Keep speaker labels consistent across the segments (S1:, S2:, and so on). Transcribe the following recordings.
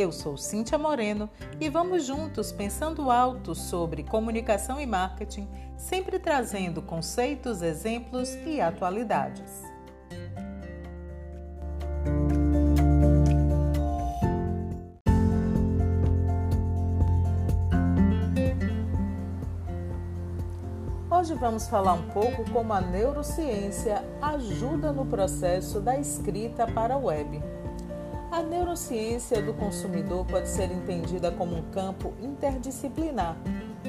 S1: Eu sou Cíntia Moreno e vamos juntos pensando alto sobre comunicação e marketing, sempre trazendo conceitos, exemplos e atualidades. Hoje vamos falar um pouco como a neurociência ajuda no processo da escrita para a web. A neurociência do consumidor pode ser entendida como um campo interdisciplinar,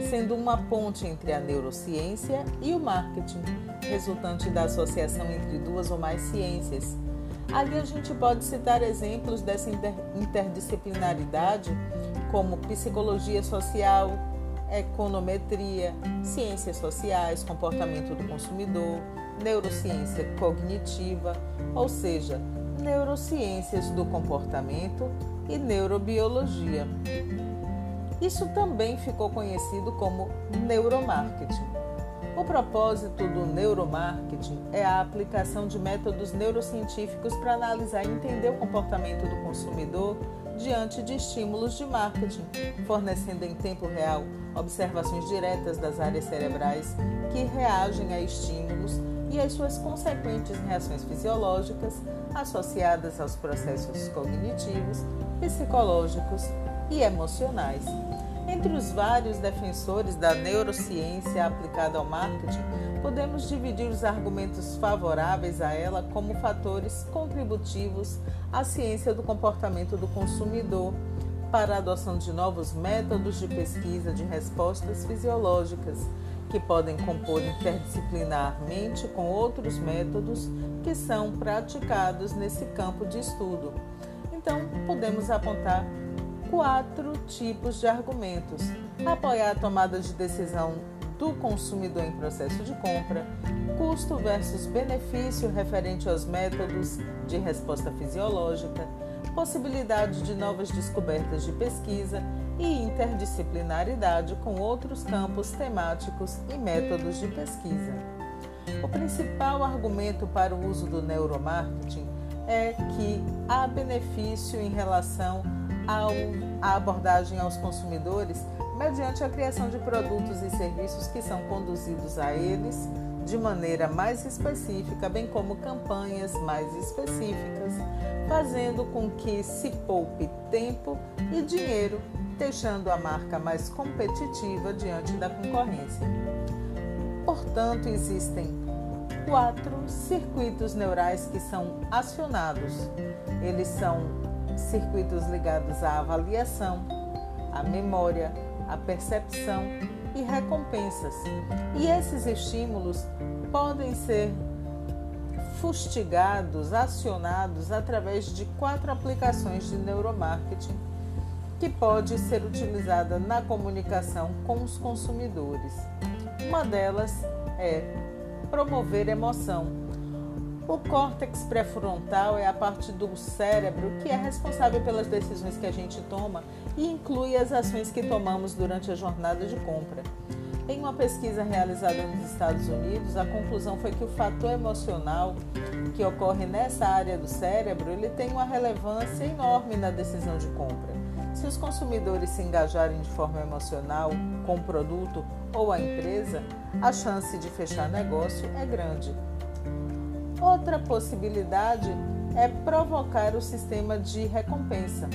S1: sendo uma ponte entre a neurociência e o marketing, resultante da associação entre duas ou mais ciências. Ali a gente pode citar exemplos dessa interdisciplinaridade, como psicologia social, econometria, ciências sociais, comportamento do consumidor, neurociência cognitiva, ou seja, neurociências do comportamento e neurobiologia. Isso também ficou conhecido como neuromarketing. O propósito do neuromarketing é a aplicação de métodos neurocientíficos para analisar e entender o comportamento do consumidor diante de estímulos de marketing, fornecendo em tempo real observações diretas das áreas cerebrais que reagem a estímulos e as suas consequentes reações fisiológicas associadas aos processos cognitivos, psicológicos e emocionais. Entre os vários defensores da neurociência aplicada ao marketing, podemos dividir os argumentos favoráveis a ela como fatores contributivos à ciência do comportamento do consumidor para a adoção de novos métodos de pesquisa de respostas fisiológicas que podem compor interdisciplinarmente com outros métodos que são praticados nesse campo de estudo. Então, podemos apontar quatro tipos de argumentos: apoiar a tomada de decisão do consumidor em processo de compra, custo versus benefício referente aos métodos de resposta fisiológica, possibilidade de novas descobertas de pesquisa e interdisciplinaridade com outros campos temáticos e métodos de pesquisa. O principal argumento para o uso do neuromarketing é que há benefício em relação à abordagem aos consumidores mediante a criação de produtos e serviços que são conduzidos a eles de maneira mais específica, bem como campanhas mais específicas, fazendo com que se poupe tempo e dinheiro, deixando a marca mais competitiva diante da concorrência. Portanto, existem quatro circuitos neurais que são acionados. Eles são circuitos ligados à avaliação, à memória, à percepção e recompensas. E esses estímulos podem ser fustigados, acionados através de quatro aplicações de neuromarketing que pode ser utilizada na comunicação com os consumidores. Uma delas é promover emoção. O córtex pré-frontal é a parte do cérebro que é responsável pelas decisões que a gente toma e inclui as ações que tomamos durante a jornada de compra. Em uma pesquisa realizada nos Estados Unidos, a conclusão foi que o fator emocional que ocorre nessa área do cérebro, ele tem uma relevância enorme na decisão de compra. Se os consumidores se engajarem de forma emocional com o produto ou a empresa, a chance de fechar negócio é grande. Outra possibilidade é provocar o sistema de recompensa.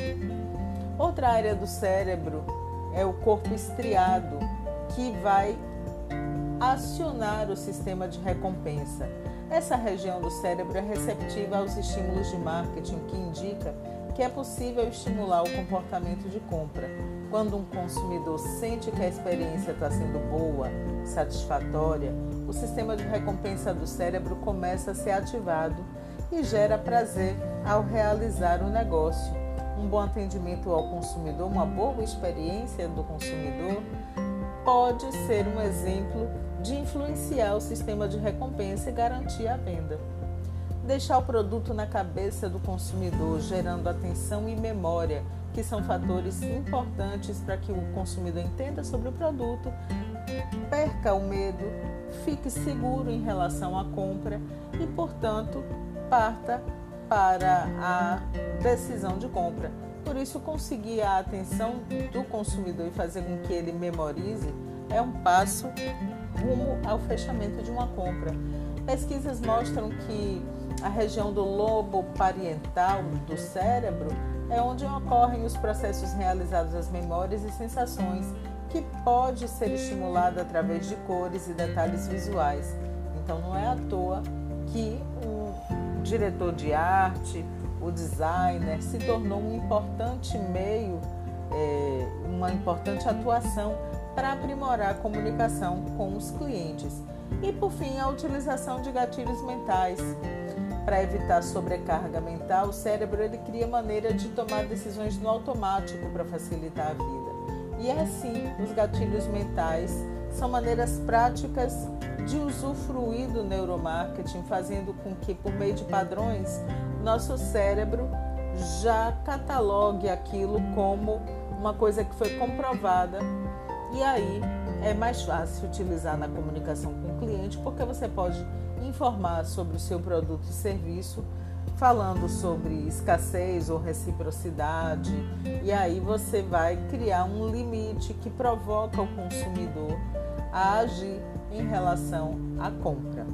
S1: Outra área do cérebro é o corpo estriado, que vai acionar o sistema de recompensa. Essa região do cérebro é receptiva aos estímulos de marketing, que indica que é possível estimular o comportamento de compra. Quando um consumidor sente que a experiência está sendo boa, satisfatória, o sistema de recompensa do cérebro começa a ser ativado e gera prazer ao realizar o negócio. Um bom atendimento ao consumidor, uma boa experiência do consumidor pode ser um exemplo de influenciar o sistema de recompensa e garantir a venda. Deixar o produto na cabeça do consumidor, gerando atenção e memória, que são fatores importantes para que o consumidor entenda sobre o produto, perca o medo, fique seguro em relação à compra e, portanto, parta para a decisão de compra. Por isso, conseguir a atenção do consumidor e fazer com que ele memorize é um passo rumo ao fechamento de uma compra. Pesquisas mostram que a região do lobo parietal do cérebro é onde ocorrem os processos realizados às memórias e sensações, que pode ser estimulado através de cores e detalhes visuais. Então não é à toa que o diretor de arte, o designer, se tornou um importante meio, é, uma importante atuação para aprimorar a comunicação com os clientes. E por fim, a utilização de gatilhos mentais. Para evitar sobrecarga mental, o cérebro ele cria maneira de tomar decisões no automático para facilitar a vida. E é assim, os gatilhos mentais são maneiras práticas de usufruir do neuromarketing, fazendo com que, por meio de padrões, nosso cérebro já catalogue aquilo como uma coisa que foi comprovada e aí é mais fácil utilizar na comunicação com o cliente porque você pode informar sobre o seu produto e serviço, falando sobre escassez ou reciprocidade, e aí você vai criar um limite que provoca o consumidor a agir em relação à compra.